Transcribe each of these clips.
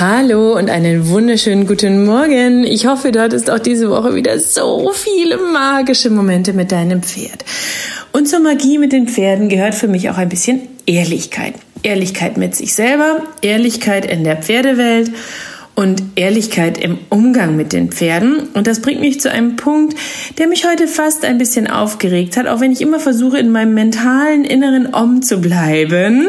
Hallo und einen wunderschönen guten Morgen. Ich hoffe, du hattest auch diese Woche wieder so viele magische Momente mit deinem Pferd. Und zur Magie mit den Pferden gehört für mich auch ein bisschen Ehrlichkeit. Ehrlichkeit mit sich selber, Ehrlichkeit in der Pferdewelt und Ehrlichkeit im Umgang mit den Pferden. Und das bringt mich zu einem Punkt, der mich heute fast ein bisschen aufgeregt hat, auch wenn ich immer versuche, in meinem mentalen inneren Om zu bleiben.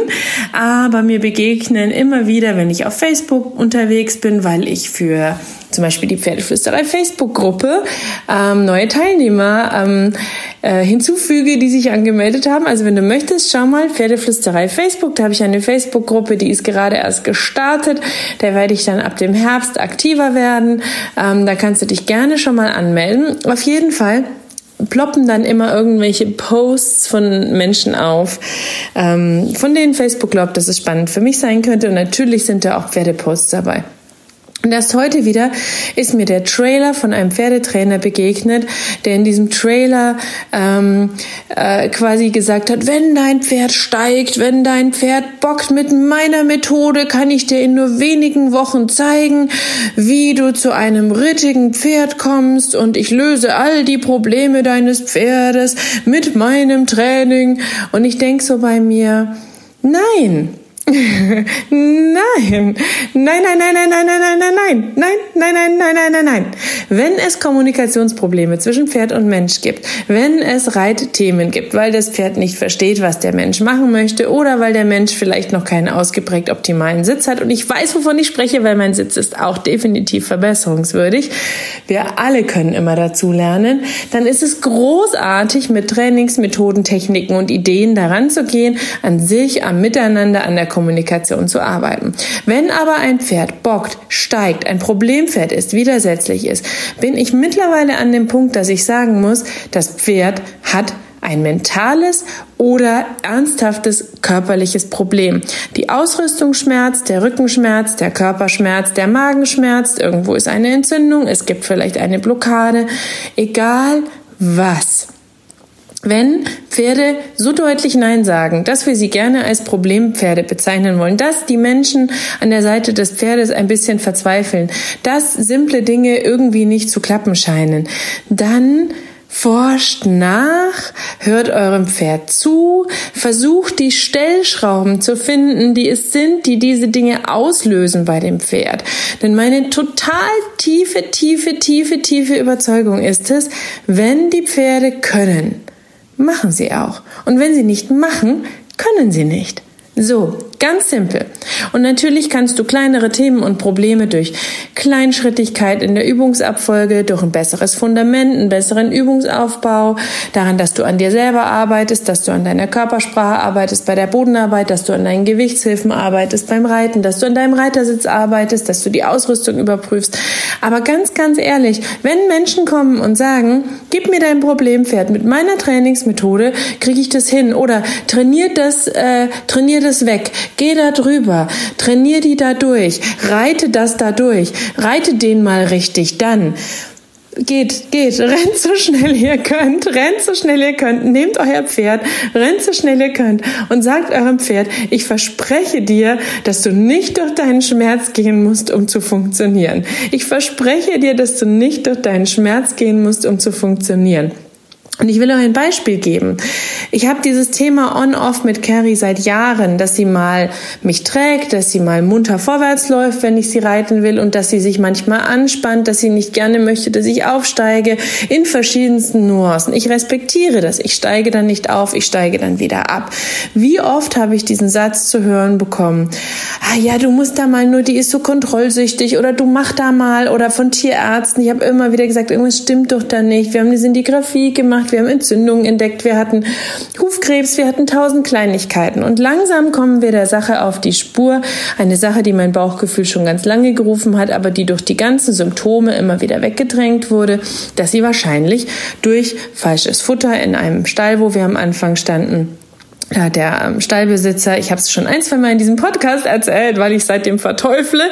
Aber mir begegnen immer wieder, wenn ich auf Facebook unterwegs bin, weil ich für zum Beispiel die Pferdeflüsterei Facebook-Gruppe ähm, neue Teilnehmer ähm, äh, hinzufüge, die sich angemeldet haben. Also wenn du möchtest, schau mal, Pferdeflüsterei Facebook, da habe ich eine Facebook-Gruppe, die ist gerade erst gestartet. Da werde ich dann ab dem Herbst aktiver werden. Ähm, da kannst du dich gerne schon mal anmelden. Auf jeden Fall ploppen dann immer irgendwelche Posts von Menschen auf, ähm, von denen Facebook glaubt, dass es spannend für mich sein könnte. Und natürlich sind da auch Pferdeposts dabei. Und erst heute wieder ist mir der Trailer von einem Pferdetrainer begegnet, der in diesem Trailer ähm, äh, quasi gesagt hat, wenn dein Pferd steigt, wenn dein Pferd bockt, mit meiner Methode kann ich dir in nur wenigen Wochen zeigen, wie du zu einem rittigen Pferd kommst und ich löse all die Probleme deines Pferdes mit meinem Training. Und ich denk so bei mir, nein, nein, nein, nein, nein, nein, nein, nein, nein, nein, nein, nein, nein, nein, nein, nein, nein. Wenn es Kommunikationsprobleme zwischen Pferd und Mensch gibt, wenn es Reitthemen gibt, weil das Pferd nicht versteht, was der Mensch machen möchte oder weil der Mensch vielleicht noch keinen ausgeprägt optimalen Sitz hat und ich weiß, wovon ich spreche, weil mein Sitz ist auch definitiv verbesserungswürdig. Wir alle können immer dazu lernen. Dann ist es großartig, mit Trainingsmethoden, Techniken und Ideen daran zu gehen, an sich, am Miteinander, an der Kommunikation zu arbeiten. Wenn aber ein Pferd bockt, steigt, ein Problempferd ist, widersetzlich ist, bin ich mittlerweile an dem Punkt, dass ich sagen muss, das Pferd hat ein mentales oder ernsthaftes körperliches Problem. Die Ausrüstung schmerzt, der Rückenschmerz, der Körperschmerz, der Magenschmerz, irgendwo ist eine Entzündung, es gibt vielleicht eine Blockade, egal was. Wenn Pferde so deutlich Nein sagen, dass wir sie gerne als Problempferde bezeichnen wollen, dass die Menschen an der Seite des Pferdes ein bisschen verzweifeln, dass simple Dinge irgendwie nicht zu klappen scheinen, dann forscht nach, hört eurem Pferd zu, versucht die Stellschrauben zu finden, die es sind, die diese Dinge auslösen bei dem Pferd. Denn meine total tiefe, tiefe, tiefe, tiefe Überzeugung ist es, wenn die Pferde können, machen sie auch. Und wenn sie nicht machen, können sie nicht. So, ganz simpel. Und natürlich kannst du kleinere Themen und Probleme durch Kleinschrittigkeit in der Übungsabfolge, durch ein besseres Fundament, einen besseren Übungsaufbau, daran, dass du an dir selber arbeitest, dass du an deiner Körpersprache arbeitest, bei der Bodenarbeit, dass du an deinen Gewichtshilfen arbeitest, beim Reiten, dass du an deinem Reitersitz arbeitest, dass du die Ausrüstung überprüfst. Aber ganz, ganz ehrlich, wenn Menschen kommen und sagen, gib mir dein Problempferd, mit meiner Trainingsmethode kriege ich das hin oder trainiert das, äh, trainiert es weg. Geh da drüber. Trainier die da durch. Reite das da durch. Reite den mal richtig. Dann geht, geht, rennt so schnell ihr könnt, rennt so schnell ihr könnt, nehmt euer Pferd, rennt so schnell ihr könnt und sagt eurem Pferd, ich verspreche dir, dass du nicht durch deinen Schmerz gehen musst, um zu funktionieren. Ich verspreche dir, dass du nicht durch deinen Schmerz gehen musst, um zu funktionieren. Und ich will euch ein Beispiel geben. Ich habe dieses Thema on-off mit Carrie seit Jahren, dass sie mal mich trägt, dass sie mal munter vorwärts läuft, wenn ich sie reiten will und dass sie sich manchmal anspannt, dass sie nicht gerne möchte, dass ich aufsteige in verschiedensten Nuancen. Ich respektiere das. Ich steige dann nicht auf, ich steige dann wieder ab. Wie oft habe ich diesen Satz zu hören bekommen? Ah ja, du musst da mal nur, die ist so kontrollsüchtig oder du mach da mal oder von Tierärzten. Ich habe immer wieder gesagt, irgendwas stimmt doch da nicht. Wir haben eine Sintigraphie gemacht, wir haben Entzündungen entdeckt, wir hatten Hufkrebs, wir hatten tausend Kleinigkeiten. Und langsam kommen wir der Sache auf die Spur. Eine Sache, die mein Bauchgefühl schon ganz lange gerufen hat, aber die durch die ganzen Symptome immer wieder weggedrängt wurde, dass sie wahrscheinlich durch falsches Futter in einem Stall, wo wir am Anfang standen, der ähm, Stallbesitzer, ich habe es schon ein, zwei Mal in diesem Podcast erzählt, weil ich seitdem verteufle,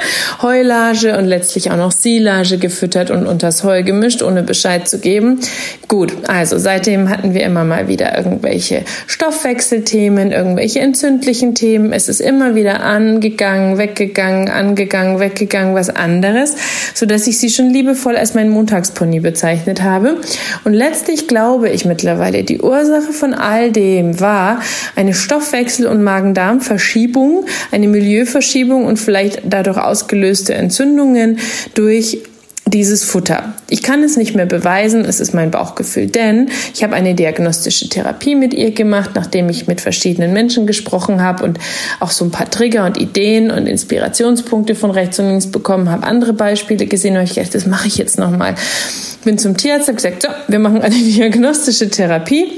Heulage und letztlich auch noch Silage gefüttert und unters Heu gemischt, ohne Bescheid zu geben. Gut, also seitdem hatten wir immer mal wieder irgendwelche Stoffwechselthemen, irgendwelche entzündlichen Themen. Es ist immer wieder angegangen, weggegangen, angegangen, weggegangen, was anderes, so dass ich sie schon liebevoll als mein Montagspony bezeichnet habe. Und letztlich glaube ich mittlerweile, die Ursache von all dem war, eine Stoffwechsel- und Magen-Darm-Verschiebung, eine Milieuverschiebung und vielleicht dadurch ausgelöste Entzündungen durch dieses Futter. Ich kann es nicht mehr beweisen, es ist mein Bauchgefühl, denn ich habe eine diagnostische Therapie mit ihr gemacht, nachdem ich mit verschiedenen Menschen gesprochen habe und auch so ein paar Trigger und Ideen und Inspirationspunkte von rechts und links bekommen habe, andere Beispiele gesehen und ich gedacht, das mache ich jetzt nochmal. Bin zum Tierarzt, habe gesagt, so, wir machen eine diagnostische Therapie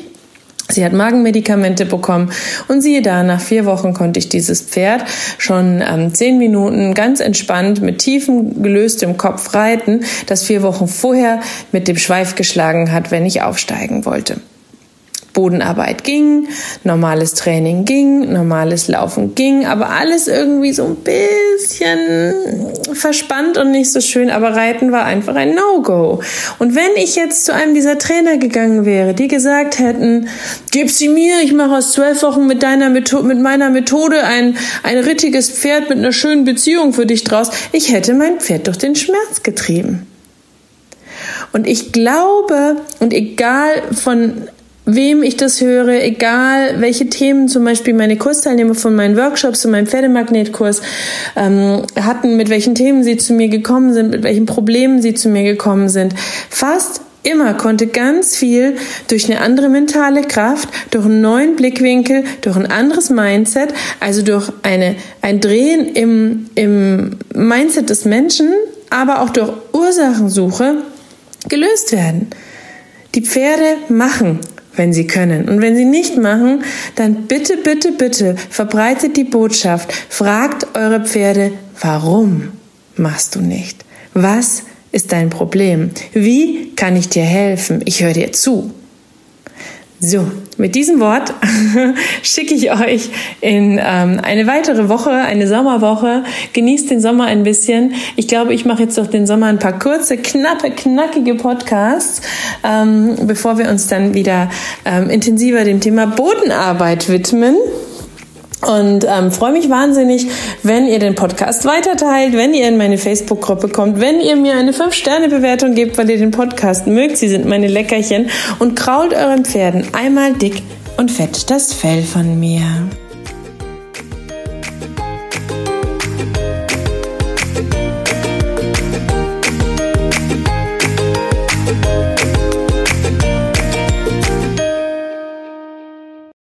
Sie hat Magenmedikamente bekommen und siehe da, nach vier Wochen konnte ich dieses Pferd schon ähm, zehn Minuten ganz entspannt mit tiefem gelöstem Kopf reiten, das vier Wochen vorher mit dem Schweif geschlagen hat, wenn ich aufsteigen wollte. Bodenarbeit ging, normales Training ging, normales Laufen ging, aber alles irgendwie so ein bisschen verspannt und nicht so schön. Aber Reiten war einfach ein No-Go. Und wenn ich jetzt zu einem dieser Trainer gegangen wäre, die gesagt hätten, gib sie mir, ich mache aus zwölf Wochen mit deiner Methode, mit meiner Methode ein, ein rittiges Pferd mit einer schönen Beziehung für dich draus, ich hätte mein Pferd durch den Schmerz getrieben. Und ich glaube, und egal von wem ich das höre, egal welche Themen zum Beispiel meine Kursteilnehmer von meinen Workshops und meinem Pferdemagnetkurs ähm, hatten, mit welchen Themen sie zu mir gekommen sind, mit welchen Problemen sie zu mir gekommen sind. Fast immer konnte ganz viel durch eine andere mentale Kraft, durch einen neuen Blickwinkel, durch ein anderes Mindset, also durch eine, ein Drehen im, im Mindset des Menschen, aber auch durch Ursachensuche gelöst werden. Die Pferde machen wenn sie können. Und wenn sie nicht machen, dann bitte, bitte, bitte verbreitet die Botschaft. Fragt eure Pferde, warum machst du nicht? Was ist dein Problem? Wie kann ich dir helfen? Ich höre dir zu. So, mit diesem Wort schicke ich euch in ähm, eine weitere Woche, eine Sommerwoche. Genießt den Sommer ein bisschen. Ich glaube, ich mache jetzt durch den Sommer ein paar kurze, knappe, knackige Podcasts, ähm, bevor wir uns dann wieder ähm, intensiver dem Thema Bodenarbeit widmen. Und ähm, freue mich wahnsinnig, wenn ihr den Podcast weiterteilt, wenn ihr in meine Facebook-Gruppe kommt, wenn ihr mir eine 5-Sterne-Bewertung gebt, weil ihr den Podcast mögt. Sie sind meine Leckerchen. Und krault euren Pferden einmal dick und fett das Fell von mir.